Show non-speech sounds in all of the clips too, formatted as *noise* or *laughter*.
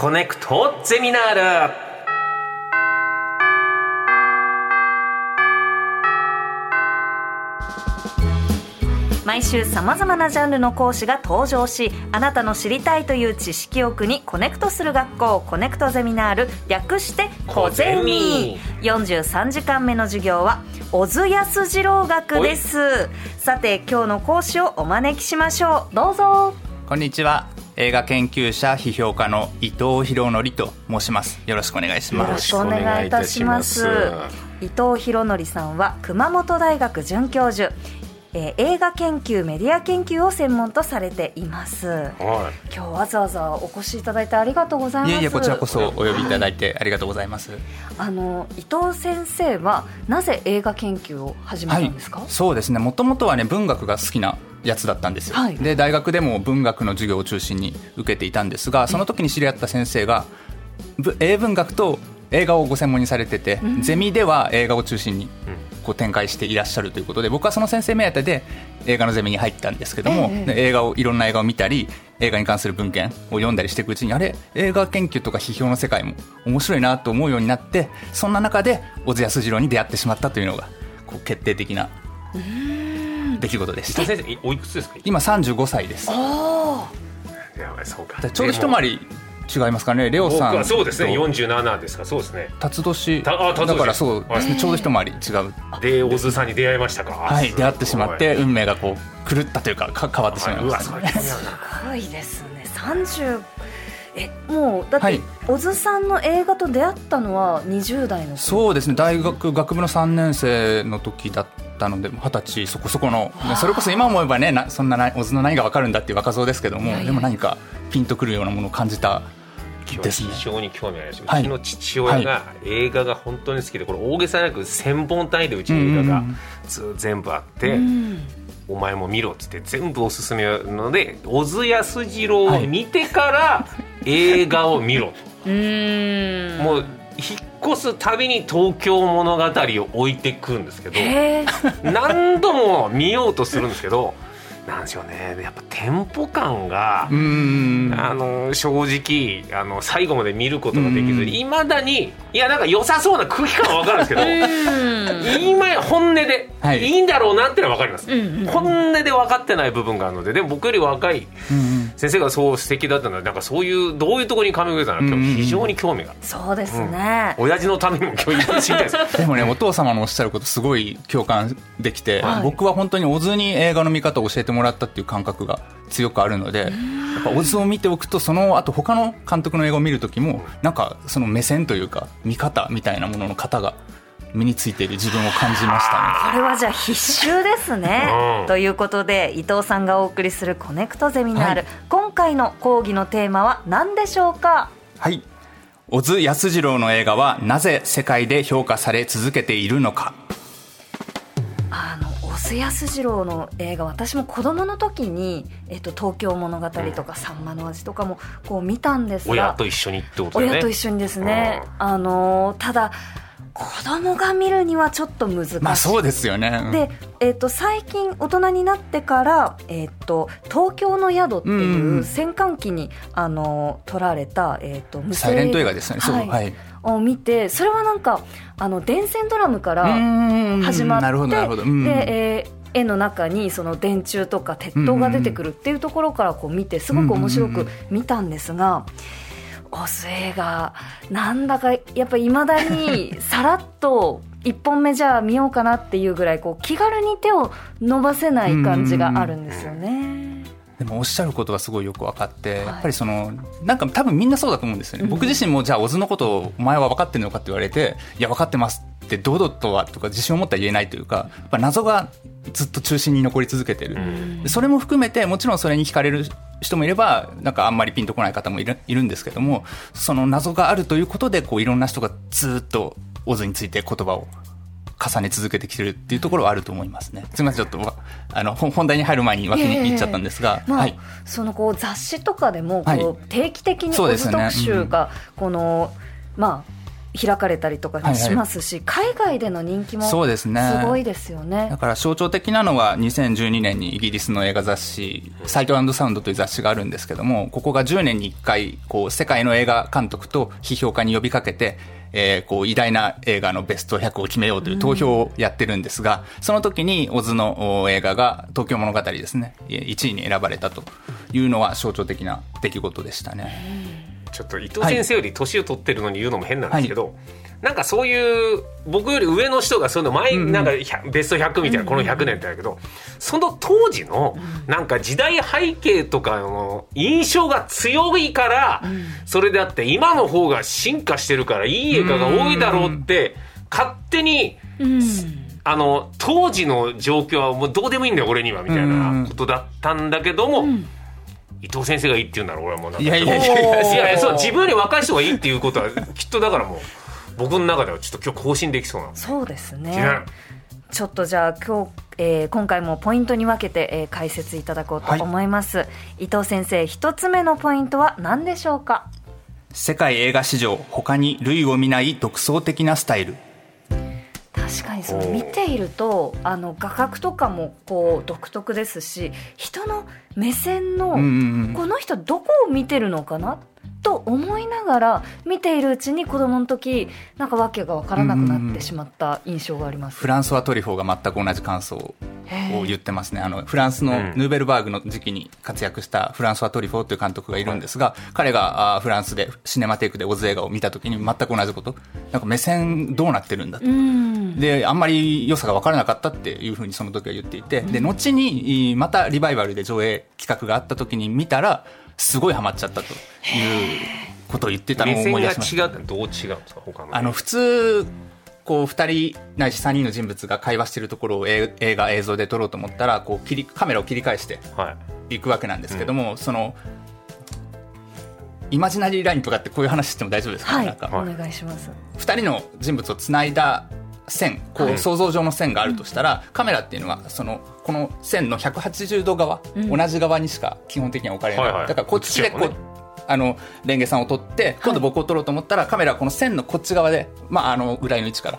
コネクトゼミナール。毎週さまざまなジャンルの講師が登場しあなたの知りたいという知識欲にコネクトする学校コネクトゼミナール略してコゼミ。43時間目の授業は小津安二郎学です。さて今日の講師をお招きしましょう。どうぞ。こんにちは映画研究者批評家の伊藤博則と申します。よろしくお願いします。よろしくお願いいたします。伊藤博則さんは熊本大学准教授。えー、映画研究メディア研究を専門とされています、はい、今日わざわざお越しいただいてありがとうございます。いえいえこちらこそお呼びいただいてありがとうございます。あの伊藤先生はなぜ映画研究を始めたんですか、はい、そうですね。もともとはね文学が好きなやつだったんですよ、はい、で大学でも文学の授業を中心に受けていたんですがその時に知り合った先生が英文学と映画をご専門にされてて、うん、ゼミでは映画を中心にこう展開していらっしゃるということで僕はその先生目当てで映画のゼミに入ったんですけども、えー、映画をいろんな映画を見たり映画に関する文献を読んだりしていくうちにあれ映画研究とか批評の世界も面白いなと思うようになってそんな中で小津安二郎に出会ってしまったというのがこう決定的な出来事でした。先生おいくつですか？今35歳です。ちょうど一回り違いますかね。レオさんそうですね。47ですか。そうですね。辰年だからそうですね。ちょうど一回り違う。で大津さんに出会いましたか。はい。出会ってしまって運命がこう狂ったというかか変わってしまいました、ね、すごい。ですね。30えもうだって、はい、小津さんの映画と出会ったのは20代のそうですね。大学学部の3年生の時だったので二十歳そこそこのそれこそ今思えばねなそんな小津の何が分かるんだっていう若造ですけどもでも何かピンとくるようなものを感じた非常に興味あります、はい、うちの父親が映画が本当に好きでこれ大げさなく1000本単位でうちの映画がず全部あって、お前も見ろっつって全部おすすめなので小津安二郎を見てから映画を見ろ。と、*laughs* もう引っ越すたびに東京物語を置いてくるんですけど何度も見ようとするんですけどなんでしょうね。やっぱテンポ感があの正直あの最後まで見ることができずいまだにいやなんか良さそうな空気感は分かるんですけど今本音で、はい、いいんだろうなってのは分かります、本音で分かってない部分があるのででも僕より若い先生がそう素敵だったのはなんかそういうどういうところに髪を植えたのか非常に興味が。そうですね、うん、親父のためにも教育知りたい。ですでもねお父様のおっしゃることすごい共感できて、はい、僕は本当に小津に映画の見方を教えてもらったっていう感覚が強くあるのでやっぱ小津を見ておくとその後他の監督の映画を見る時もなんかその目線というか見方みたいなものの型が身についている自分を感じましたね。これはじゃあ必修ですね、うん、ということで伊藤さんがお送りするコネクトゼミナール、はい、今回の講義のテーマは何でしょうか？はい。小津安二郎の映画はなぜ世界で評価され続けているのか。あの須安二郎の映画私も子供の時に「えっと、東京物語」とか「さんまの味」とかもこう見たんですが親と一緒にってことね親と一緒にですね、あのただ子供が見るにはちょっと難しい。まあそうですよね。で、えっ、ー、と最近大人になってからえっ、ー、と東京の宿っていう戦艦機に、あの撮られたえっ、ー、と無サイレント映画ですね。はい、はい、を見てそれはなんかあの電線ドラムから始まって。で、えー絵の中にその電柱とか鉄塔が出てくるっていうところからこう見てすごく面白く見たんですが。オス映画なんだかやっぱいまだにさらっと1本目じゃあ見ようかなっていうぐらいこう気軽に手を伸ばせない感じがあるんですよね。でもおっしゃることがすごいよく分かって、やっぱりそのなんか多分みんなそうだと思うんですよね、僕自身もじゃあ小津のことをお前は分かってるのかって言われていや分かってますって堂々とはとか自信を持ったら言えないというかやっぱ謎がずっと中心に残り続けてる、それも含めてもちろんそれに惹かれる人もいればなんかあんまりピンとこない方もいるいるんですけどもその謎があるということでこういろんな人がずっとオズについて言葉を重ね続けてきてるっていうところはあると思いますね。すみませんちょっとあの本題に入る前に脇に行っちゃったんですが、まあ、はい、そのこう雑誌とかでもこう定期的にオズ特集がこの、まあ開かれたりとかしますし、はいはい、海外での人気もすごいですよね、ね、だから象徴的なのは2012年にイギリスの映画雑誌「サイトサウンド」という雑誌があるんですけどもここが10年に1回こう世界の映画監督と批評家に呼びかけてえー、こう偉大な映画のベスト100を決めようという投票をやってるんですが、うん、その時に小津の映画が「東京物語」ですね1位に選ばれたというのは象徴的な出来事でしたね。ちょっと伊藤先生より年を取ってるのに言うのも変なんですけど、はい、なんかそういう僕より上の人がそういうの前、なんかベスト100みたいなこの100年ってだけど、その当時のなんか時代背景とかの印象が強いからそれであって今の方が進化してるからいい映画が多いだろうって勝手に、あの当時の状況はもうどうでもいいんだよ俺にはみたいなことだったんだけども。伊藤先生がいいって言うんなら俺はもういやいや。いやいやそう自分より若い人がいいっていうことはきっとだからもう僕の中ではちょっと今日更新できそうなそうですね。ちょっとじゃあ今日、えー、今回もポイントに分けて、えー、解説いただこうと思います、はい、伊藤先生一つ目のポイントは何でしょうか？世界映画史上他に類を見ない独創的なスタイル。確かにその見ているとあの画角とかもこう独特ですし人の目線の、この人どこを見てるのかな？と思いながら見ているうちに子供の時なんか訳が分からなくなってしまった印象があります、フランスはトリフォーが全く同じ感想を言ってますね。あのフランスのヌーベルバーグの時期に活躍したフランソワ・トリュフォーという監督がいるんですが、彼があフランスでシネマテークで小津映画を見た時に全く同じことなんか目線どうなってるんだと、であんまり良さが分からなかったっていうふうにその時は言っていてで後にまたリバイバルで上映企画があった時に見たらすごいハマっちゃったということを言ってたのを思い出しました。どう違うんですか？他の。あの普通こう2人ないし3人の人物が会話しているところを映画映像で撮ろうと思ったらこう切りカメラを切り返してい。くわけなんですけども、はいうん、そのイマジナリーラインとかってこういう話しても大丈夫ですか,、はい、なんかお願いします。2人の人物をつないだ線こう想像上の線があるとしたら、カメラっていうのはそのこの線の180度側、同じ側にしか基本的には置かれない、だからこっちでこう、あのレンゲさんを撮って今度僕を撮ろうと思ったら、カメラはこの線のこっち側で、まあ、あのぐらいの位置から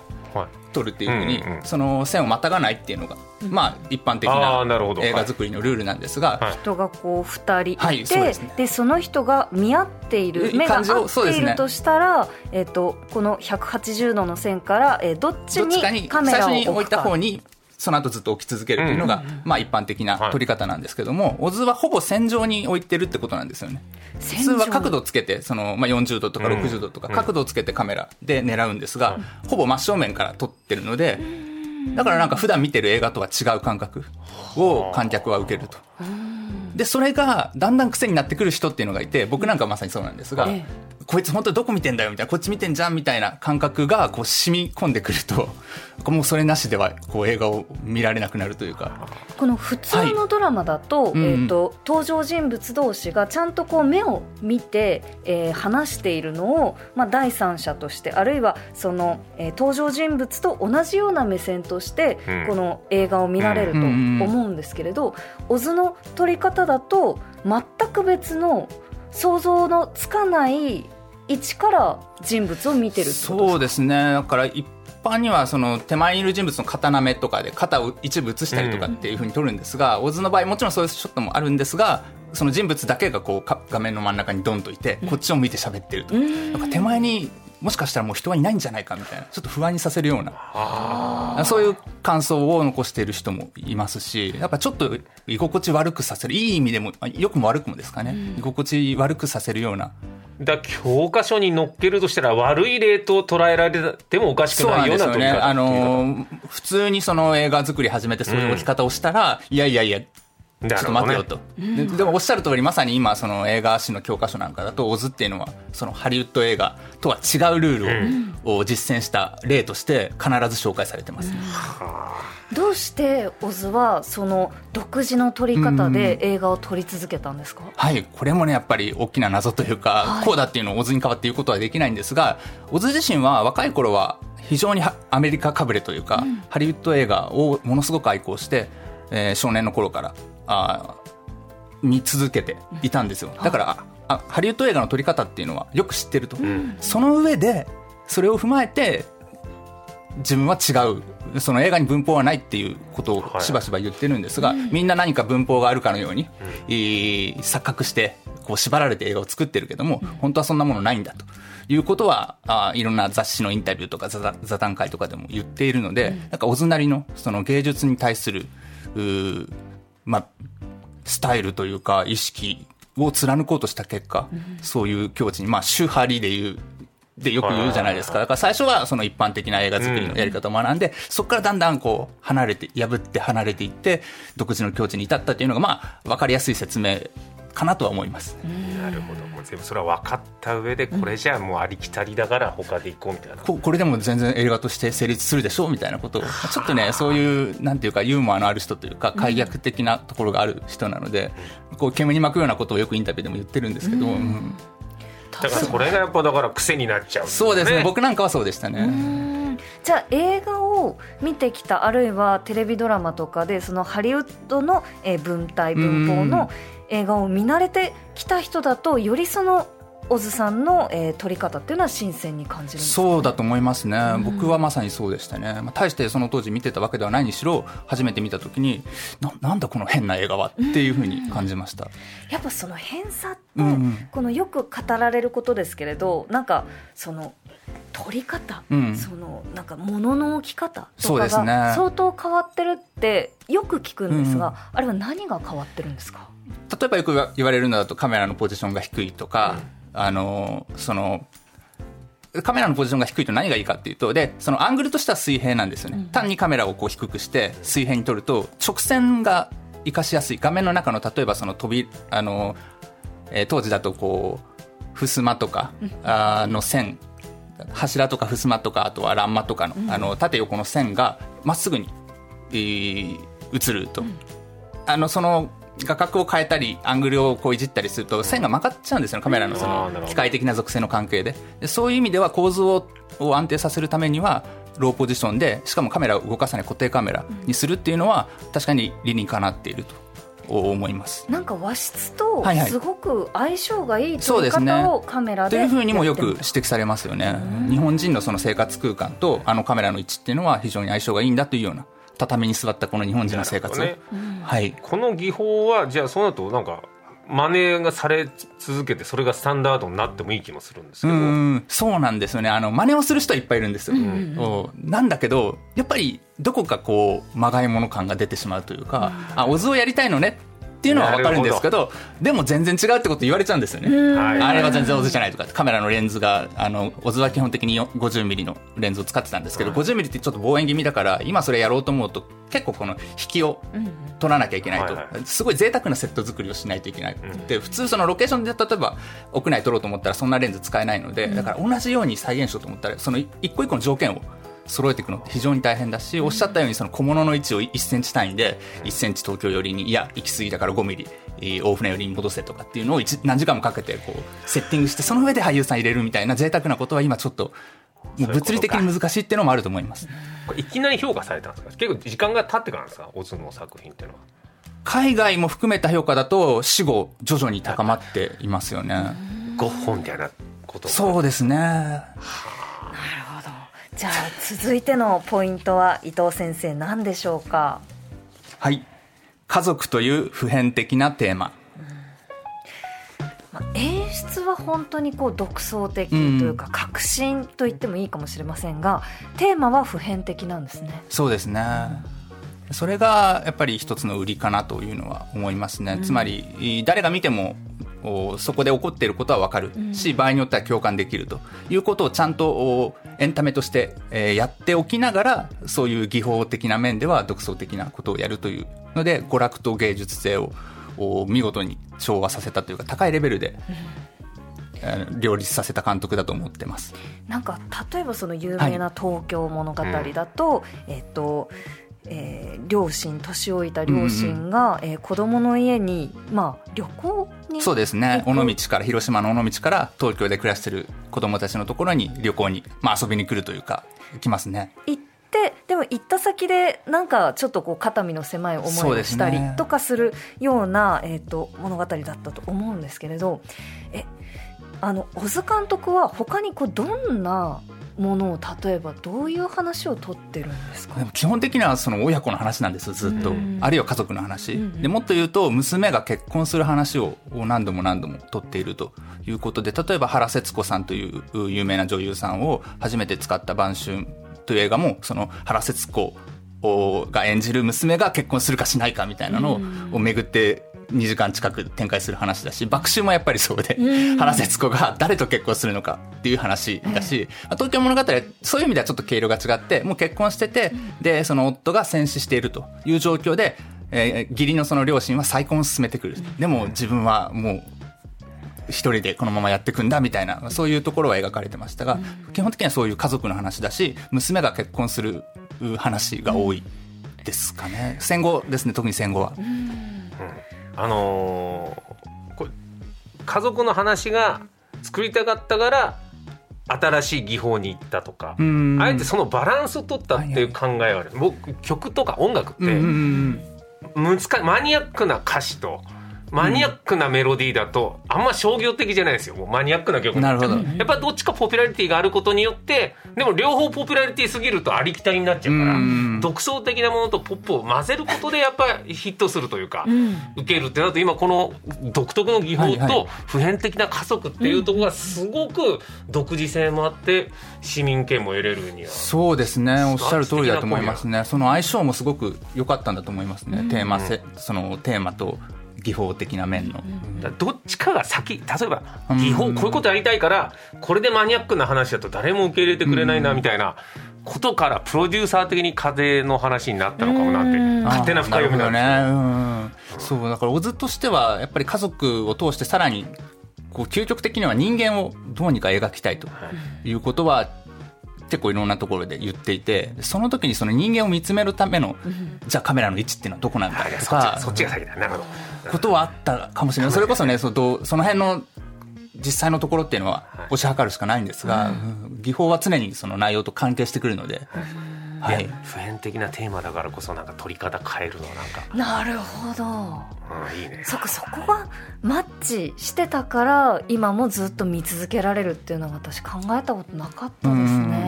撮るっていうふうに、その線をまたがないっていうのが、まあ、一般的な映画作りのルールなんですが、人がこう2人いて、で、その人が見合っている目が合っているとしたら、ね、えーと、この180度の線から、えー、どっちにカメラを置いた方にその後ずっと置き続けるというのが、まあ一般的な撮り方なんですけども、オズはほぼ線上に置いてるってことなんですよね。普通は角度をつけて、その、まあ40度とか60度とか角度をつけてカメラで狙うんですが、ほぼ真正面から撮ってるので、だからなんか普段見てる映画とは違う感覚を観客は受けると。で、それがだんだん癖になってくる人っていうのがいて、僕なんかまさにそうなんですが、こいつ本当どこ見てんだよみたいなこっち見てんじゃんみたいな感覚がこう染み込んでくると *laughs* もうそれなしではこう映画を見られなくなるというか。この普通のドラマだとはい、えーと、登場人物同士がちゃんとこう目を見て、えー、話しているのを、まあ、第三者としてあるいはその、えー、登場人物と同じような目線として、うん、この映画を見られると思うんですけれど、小津の撮り方だと全く別の想像のつかない一から人物を見てるそうですね。だから一般にはその手前にいる人物の刀目とかで肩を一部映したりとかっていうふうに撮るんですが、小、津、の場合もちろんそういうショットもあるんですがその人物だけがこう画面の真ん中にドンといて、こっちを向いて喋ってると、なんか手前にもしかしたらもう人はいないんじゃないかみたいなちょっと不安にさせるようなそういう感想を残している人もいますしやっぱちょっと居心地悪くさせるいい意味でもよくも悪くもですかね、居心地悪くさせるような。だ教科書に載っけるとしたら悪い例と捉えられてもおかしくないような撮り方、ね、あの普通にその映画作り始めてそういう置き方をしたら、うん、いやいやいやちょっと待てよと、ね、ででもおっしゃる通りまさに今その映画史の教科書なんかだと「オズ」っていうのはそのハリウッド映画とは違うルールを,、実践した例として必ず紹介されてます、ね、うん、どうしてオズはその独自の撮り方で映画を撮り続けたんですか、はいこれもねやっぱり大きな謎というか、はい、こうだっていうのをオズに代わって言うことはできないんですがオズ自身は若い頃は非常にアメリカかぶれというか、うん、ハリウッド映画をものすごく愛好して、えー、少年の頃からあ見続けていたんですよ。だからあハリウッド映画の撮り方っていうのはよく知ってると、うん、その上でそれを踏まえて自分は違う。その映画に文法はないっていうことをしばしば言ってるんですが、はい、みんな何か文法があるかのように、うん、錯覚してこう縛られて映画を作ってるけども、本当はそんなものないんだと。いうことはあいろんな雑誌のインタビューとか座座談会とかでも言っているので、うん、なんかおずなりのその芸術に対するまあ、スタイルというか意識を貫こうとした結果、うん、そういう境地に、まあ、手張りでいうでよく言うじゃないですか。だから最初はその一般的な映画作りのやり方を学んで、うん、そこからだんだんこう離れて、破って離れていって、独自の境地に至ったっていうのが、まあ、わかりやすい説明かなとは思います。なるほど。もう全部それは分かった上で、これじゃあもうありきたりだから他でいこうみたいな。ここれでも全然映画として成立するでしょうみたいなこと。を、ちょっとね、そういう、なんていうかユーモアのある人というか、解約的なところがある人なので、こう煙に巻くようなことをよくインタビューでも言ってるんですけど、うん。だからこれがやっぱだから癖になっちゃう、ね、そうですね。僕なんかはそうでしたね。じゃあ映画を見てきたあるいはテレビドラマとかでそのハリウッドの文体文法の映画を見慣れてきた人だとよりその小津さんの、えー、撮り方っていうのは新鮮に感じる、ね、そうだと思いますね、うん、僕はまさにそうでしたね、まあ、大してその当時見てたわけではないにしろ初めて見た時にななんだこの変な映画はっていうふうに感じました、うん、やっぱその変さって、うん、このよく語られることですけれどなんかその撮り方、うん、そのなんか物の置き方とかが相当変わってるってよく聞くんですが、あれは何が変わってるんですか？例えばよく言われるのだとカメラのポジションが低いとか、あのそのカメラのポジションが低いと何がいいかっていうとでそのアングルとしては水平なんですよね、うん、単にカメラをこう低くして水平に撮ると直線が生かしやすい。画面の中の例えばその飛びあの、えー、当時だとこう襖とか、うん、あの線柱とか襖とかあとは欄間とかのうん、あの縦横の線がまっすぐに、えー、映ると、あのその画角を変えたりアングルをこういじったりすると線が曲がっちゃうんですよカメラのその機械的な属性の関係で。でそういう意味では構図をを安定させるためにはローポジションでしかもカメラを動かさない固定カメラにするっていうのは確かに理にかなっていると。思います。なんか和室とすごく相性がいい撮り方をカメラで、というふうにもよく指摘されますよね。日本人のその生活空間とあのカメラの位置っていうのは非常に相性がいいんだというような畳に座ったこの日本人の生活、ね、はい、この技法はじゃあその後なんか真似がされ続けてそれがスタンダードになってもいい気もするんですけど。うそうなんですよね。あの真似をする人はいっぱいいるんですよ、うん、なんだけどやっぱりどこかこうまがいもの感が出てしまうというか、うん、あお図をやりたいのねっていうのは分かるんですけどでも全然違うってこと言われちゃうんですよね、あれは全然オズじゃないとかカメラのレンズがあのオズは基本的に50ミリのレンズを使ってたんですけど、はい、50ミリってちょっと望遠気味だから今それやろうと思うと結構この引きを取らなきゃいけないと、すごい贅沢なセット作りをしないといけないで普通そのロケーションで例えば屋内撮ろうと思ったらそんなレンズ使えないのでだから同じように再現しようと思ったらその一個一個の条件を揃えていくのって非常に大変だし、おっしゃったようにその小物の位置を1センチ単位で1センチ東京寄りにいや行き過ぎだから5ミリ大船寄りに戻せとかっていうのを何時間もかけてこうセッティングしてその上で俳優さん入れるみたいな贅沢なことは今ちょっと物理的に難しいっていうのもあると思います。いきなり評価されたんですか？結構時間が経ってからですか？オズの作品っていうのは。海外も含めた評価だと死後徐々に高まっていますよね。ゴッホみたいなことそうですね、じゃあ続いてのポイントは伊藤先生何でしょうか？はい。家族という普遍的なテーマ、まあ、演出は本当にこう独創的というか、革新と言ってもいいかもしれませんがテーマは普遍的なんですね。そうですね。それがやっぱり一つの売りかなというのは思いますね、うん、つまり誰が見てもそこで起こっていることは分かる。し、場合によっては共感できると。いうことをちゃんとエンタメとしてやっておきながらそういう技法的な面では独創的なことをやるというので娯楽と芸術性を見事に調和させたというか高いレベルで、両立させた監督だと思ってます。なんか例えばその有名な東京物語だと、はい、えっとえー、両親年老いた両親が、うん、えー、子供の家に、まあ、旅行にそうですね。尾道から広島の尾道から東京で暮らしてる子供たちのところに旅行に、まあ、遊びに来るというか来ますね。行ってでも行った先でなんかちょっとこう肩身の狭い思いをしたりとかするような、ね、えーと、物語だったと思うんですけれどえあの小津監督は他にこうどんなものを例えばどういう話を取ってるんですか？基本的にはその親子の話なんですずっと、あるいは家族の話、でもっと言うと娘が結婚する話を何度も何度も取っているということで例えば原節子さんという有名な女優さんを初めて使った「晩春」という映画もその原節子が演じる娘が結婚するかしないかみたいなのを巡って2時間近く展開する話だし爆笑もやっぱりそうで、原節子が誰と結婚するのかっていう話だし、東京物語はそういう意味ではちょっと毛色が違ってもう結婚してて、でその夫が戦死しているという状況で、えー、義理のその両親は再婚を進めてくる。でも自分はもう一人でこのままやっていくんだみたいなそういうところは描かれてましたが、基本的にはそういう家族の話だし娘が結婚する話が多いですかね。戦後ですね特に戦後は。あのー、これ家族の話が作りたかったから新しい技法に行ったとかあえてそのバランスを取ったっていう考えがある、僕曲とか音楽って難マニアックな歌詞とマニアックなメロディーだと、あんま商業的じゃないですよ。もうマニアックな曲なるほど。やっぱどっちかポピュラリティがあることによって、でも両方ポピュラリティすぎるとありきたりになっちゃうから、独創的なものとポップを混ぜることでやっぱヒットするというか、受けるってなると今この独特の技法と普遍的な加速っていうところがすごく独自性もあって、市民権も得れるには。そうですね。おっしゃる通りだと思いますね。その相性もすごく良かったんだと思いますね。テーマせ、そのテーマと技法的な面の、どっちかが先例えば技法、こういうことやりたいからこれでマニアックな話だと誰も受け入れてくれないなみたいなことからプロデューサー的に風の話になったのかもなって勝手な深読みなんですね、うん、そうだから小津としてはやっぱり家族を通してさらにこう究極的には人間をどうにか描きたいということは結構いろんなところで言っていてその時にその人間を見つめるための、じゃあカメラの位置っていうのはどこなんだとかそっちが先だなるほどことはあったかもしれない。それこそねそのその辺の実際のところっていうのは推し量るしかないんですが、技法は常にその内容と関係してくるので。はい、普遍的なテーマだからこそなんか取り方変えるのなんか。なるほど、うん、いいね。そっかそこがマッチしてたから今もずっと見続けられるっていうのは私考えたことなかったですね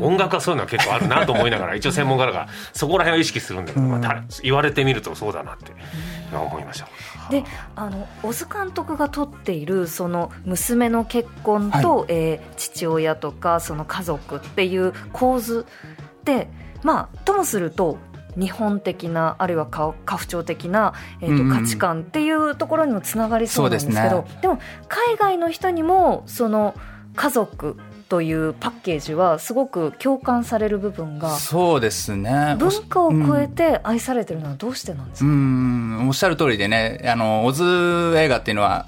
音楽はそういうのは結構あるなと思いながら一応専門家だからそこら辺を意識するんだけど、まあ、言われてみるとそうだなって思いました。であの小津監督が撮っているその娘の結婚と、はい、えー、父親とかその家族っていう構図でまあともすると日本的なあるいは家父長的な、えーと、うん価値観っていうところにもつながりそうなんですけどで、ね,、も海外の人にもその家族というパッケージはすごく共感される部分がそうですね。文化を超えて愛されてるのはどうしてなんですか、うん、おっしゃる通りでねあのオズ映画っていうのは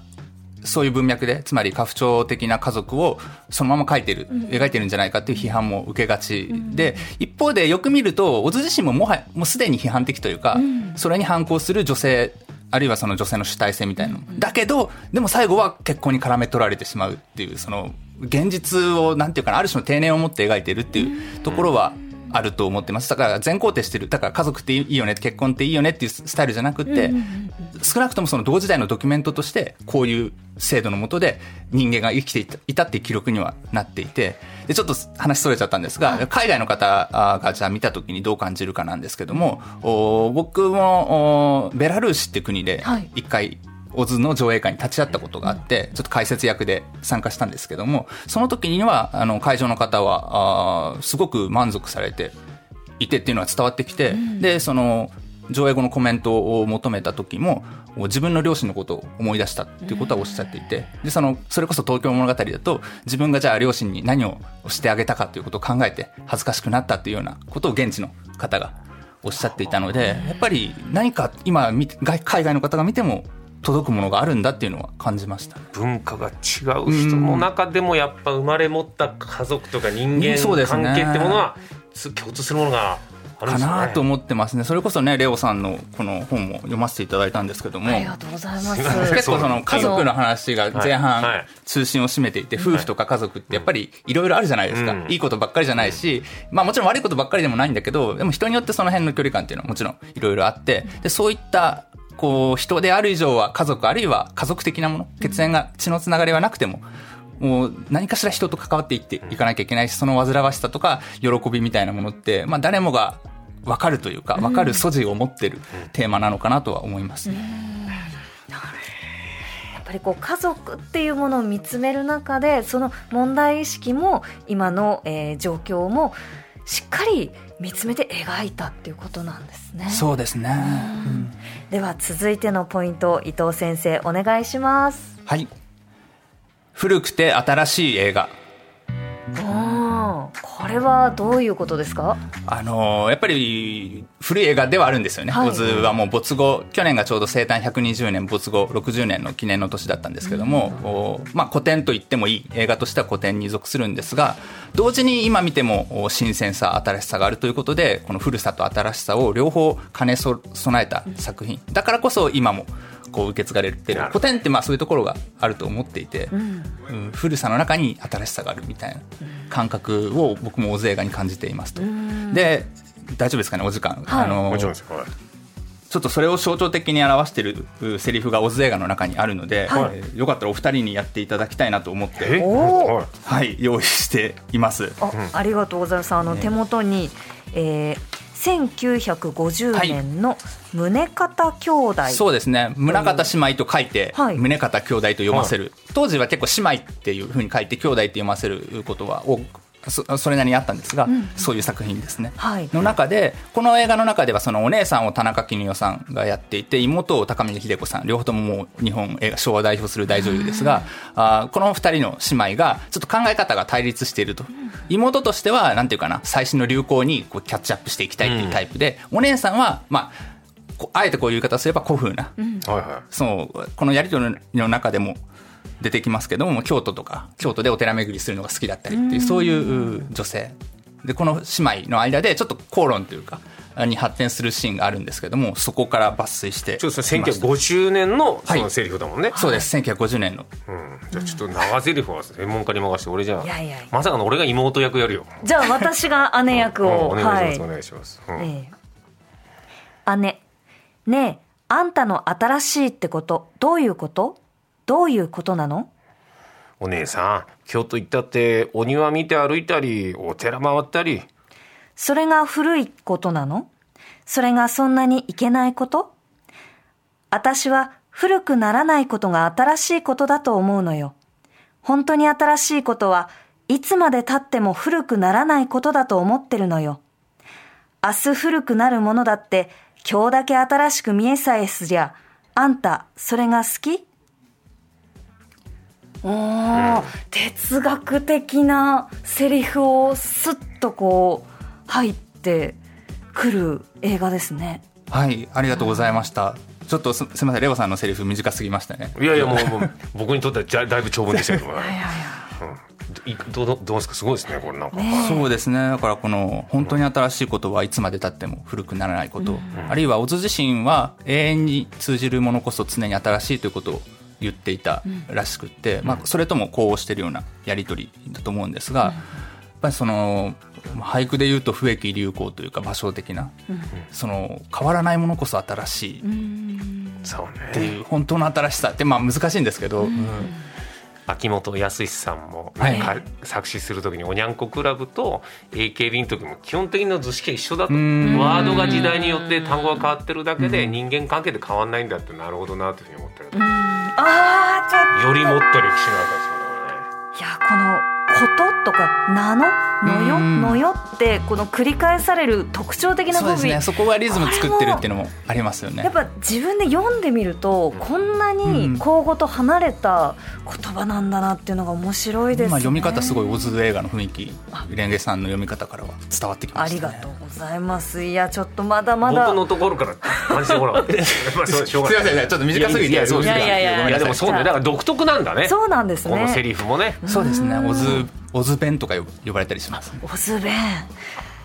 そういう文脈で、つまり家父長的な家族をそのまま描いてる、うん、描いてるんじゃないかっていう批判も受けがち。で、うん、一方でよく見ると、小津自身ももはや、もうすでに批判的というか、うん、それに反抗する女性、あるいはその女性の主体性みたいなの。だけど、でも最後は結婚に絡め取られてしまうっていう、その現実をなんていうかなある種の定年を持って描いてるっていうところはあると思ってます。だから全肯定してる。だから家族っていいよね結婚っていいよねっていうスタイルじゃなくて、少なくともその同時代のドキュメントとしてこういう制度のもとで人間が生きていたっていう記録にはなっていてでちょっと話それちゃったんですが、海外の方がじゃあ見た時にどう感じるかなんですけども、お僕もベラルーシって国で一回オズの上映会に立ち会ったことがあって、ちょっと解説役で参加したんですけども、その時には、あの、会場の方は、あすごく満足されていてっていうのは伝わってきて、うん、で、その、上映後のコメントを求めた時も、自分の両親のことを思い出したっていうことはおっしゃっていて、で、その、それこそ東京物語だと、自分がじゃあ両親に何をしてあげたかということを考えて、恥ずかしくなったっていうようなことを現地の方がおっしゃっていたので、やっぱり何か今、海外の方が見ても届くものがあるんだっていうのは感じました、文化が違う人の中でもやっぱ生まれ持った家族とか人間関係ってものは共通するものがかなと思ってますね。それこそね、レオさんのこの本も読ませていただいたんですけども。ありがとうございます。結構その家族の話が前半中心を占めていて、夫婦とか家族ってやっぱりいろいろあるじゃないですか。いいことばっかりじゃないし、まあもちろん悪いことばっかりでもないんだけど、でも人によってその辺の距離感っていうのはもちろんいろいろあって、で、そういったこう、人である以上は家族、あるいは家族的なもの、血縁が、血のつながりはなくても、もう何かしら人と関わっていっていかなきゃいけないし、その煩わしさとか喜びみたいなものって、まあ誰もが分かるというか、分かる素地を持ってるテーマなのかなとは思います、ね。やっぱりこう家族っていうものを見つめる中でその問題意識も今の、えー、状況もしっかり見つめて描いたっていうことなんですね。そうですね。うん、では続いてのポイント伊藤先生お願いします。はい。古くて新しい映画。これはどういうことですか？あのー、やっぱり古い映画ではあるんですよね、はい、オズはもう没後去年がちょうど生誕120年没後60年の記念の年だったんですけども、うん、まあ、古典と言ってもいい映画としては古典に属するんですが同時に今見ても新鮮さ新しさがあるということでこの古さと新しさを両方兼ね備えた作品。だからこそ今もこう受け継がれてる古典ってまあそういうところがあると思っていて、うん、うん、古さの中に新しさがあるみたいな感覚を僕も大勢映画に感じていますと。で大丈夫ですかねお時間、はい、あのちょっとそれを象徴的に表しているセリフがオズ映画の中にあるので、はい、えー、よかったらお二人にやっていただきたいなと思って、はい、用意しています。あありがとうございます。あの、手元に、えー、1950年の宗像兄弟、はい、そうですね。宗像姉妹と書いて、はい、宗像兄弟と読ませる、はい、当時は結構姉妹っていうふうに書いて兄弟って読ませることは多くそそれなりにあったんですが、うん、そういう作品ですね、はい、の中でこの映画の中ではそのお姉さんを田中絹代さんがやっていて妹を高見秀子さん両方とももう日本映画昭和を代表する大女優ですが、うん、あこの二人の姉妹がちょっと考え方が対立していると、うん、妹としてはなんていうかな最新の流行にこうキャッチアップしていきたいっていうタイプで、お姉さんはまああえてこういう言い方すれば古風な、そうこのやり取りの中でも出てきますけども京都とか京都でお寺巡りするのが好きだったりっていうそういう女性。でこの姉妹の間でちょっと口論というかに発展するシーンがあるんですけどもそこから抜粋してちょっと1950年のそのセリフだもんね、はい、そうです。1950年の、うん、じゃあちょっと長セリフは専門家に任せて俺じゃあまさかの俺が妹役やるよ。じゃあ私が姉役を、うん、お願いします、はい、お願いします、うん。ええ、姉。ねえあんたの新しいってことどういうこと？どういうことなの？お姉さん、京都行ったってお庭見て歩いたり、お寺回ったり。それが古いことなの？それがそんなにいけないこと？私は古くならないことが新しいことだと思うのよ。本当に新しいことはいつまで経っても古くならないことだと思ってるのよ。明日古くなるものだって今日だけ新しく見えさえすりゃ、あんたそれが好き？お哲学的なセリフをスッとこう入ってくる映画ですね。はいありがとうございました、ちょっとすみませんレオさんのセリフ短すぎましたね。いやいやもう *laughs* もう僕にとってはじゃだいぶ長文でしたけど。*laughs* いやいやどうどうですか？すごいですねこれなんか、ね、そうですねだからこの本当に新しいことはいつまでたっても古くならないこと、うん、あるいは小津自身は永遠に通じるものこそ常に新しいということを言っていたらしくて、うん、まあ、それとも呼応しているようなやり取りだと思うんですが、うん、やっぱりその俳句で言うと不益流行というか場所的な、うん、その変わらないものこそ新しいっていう本当の新しさってまあ難しいんですけど。秋元康さんも、はい、作詞する時におにゃんこクラブと AKB の時も基本的な図式が一緒だと。ワードが時代によって単語が変わってるだけで人間関係で変わんないんだってなるほどなというふうに思ってるあちょっと。よりもっと歴史があったんですよね。いやこのこととか名ののよのよってこの繰り返される特徴的な語尾そ,、ね、そこがリズム作ってるっていうのもありますよね。やっぱ自分で読んでみるとこんなに口語と離れた言葉なんだなっていうのが面白いですね、まあ、読み方すごいオズ映画の雰囲気。レンゲさんの読み方からは伝わってきます、ね、ありがとうございます。いやちょっとまだまだ。僕のところから感じてもら *laughs* うすみませんね。ちょっと短すぎていやいやいやいやでもそうねだから独特なんだね。そうなんですね。このセリフもね。そうですね。オズオズ弁とか呼ばれたりします、オズ弁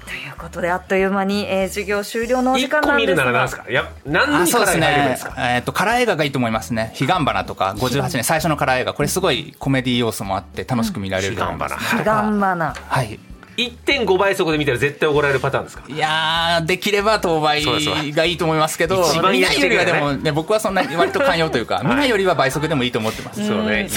ということであっという間に、えー、授業終了のお時間なんですが。見るなら何ですか？いや何そうですね。えっ、ー、とカラー映画がいいと思いますね。彼岸花とか58年最初のカラー映画これすごいコメディ要素もあって楽しく見られると思います。彼岸花。はい。1.5倍速で見たら絶対怒られるパターンですか？いやできれば当倍がいいと思いますけど見ないよりはでもね僕はそんなに割と寛容というか、見ないよりは倍速でもいいと思ってます、そうね、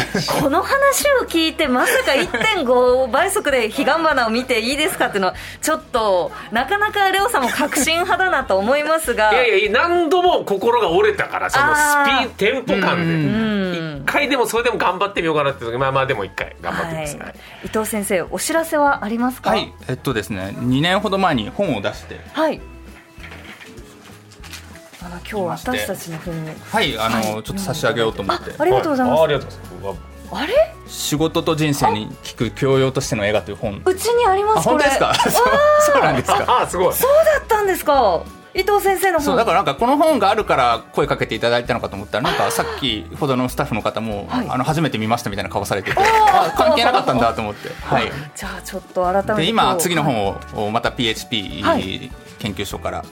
この話を聞いてまさか1.5倍速で彼岸花を見ていいですかっていうのはちょっとなかなかレオさんも確信派だなと思いますが。いやいや何度も心が折れたからそのスピードテンポ感で。一回でもそれでも頑張ってみようかなってまあまあでも一回頑張ってみます、はい、伊藤先生お知らせはありますか？はいえっとですね2年ほど前に本を出して。はい。あの今日私たちの本を。はいあの、はい、ちょっと差し上げようと思って。ありがとうございます、ありがとうございます。あれ？仕事と人生に聞く教養としての映画という本。うちにあります本当ですか？*laughs* そうなんですか？あすごい。そうだったんですか？伊藤先生のそうだからなんかこの本があるから声かけていただいたのかと思ったらなんかさっきほどのスタッフの方も、はい、あの初めて見ましたみたいな顔されてて関係なかったんだと思って、*laughs* はい、じゃあちょっと改めてで今次の本をまた PHP、はい研究所から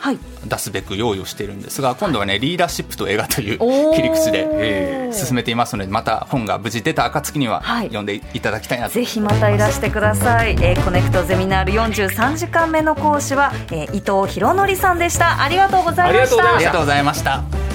出すべく用意をしているんですが、今度はねリーダーシップと映画という切り口で進めていますのでまた本が無事出た暁には読んでいただきたいなと、ぜひまたいらしてください、えー、コネクトゼミナール43時間目の講師は、えー、伊藤博則さんでした。ありがとうございました。ありがとうございました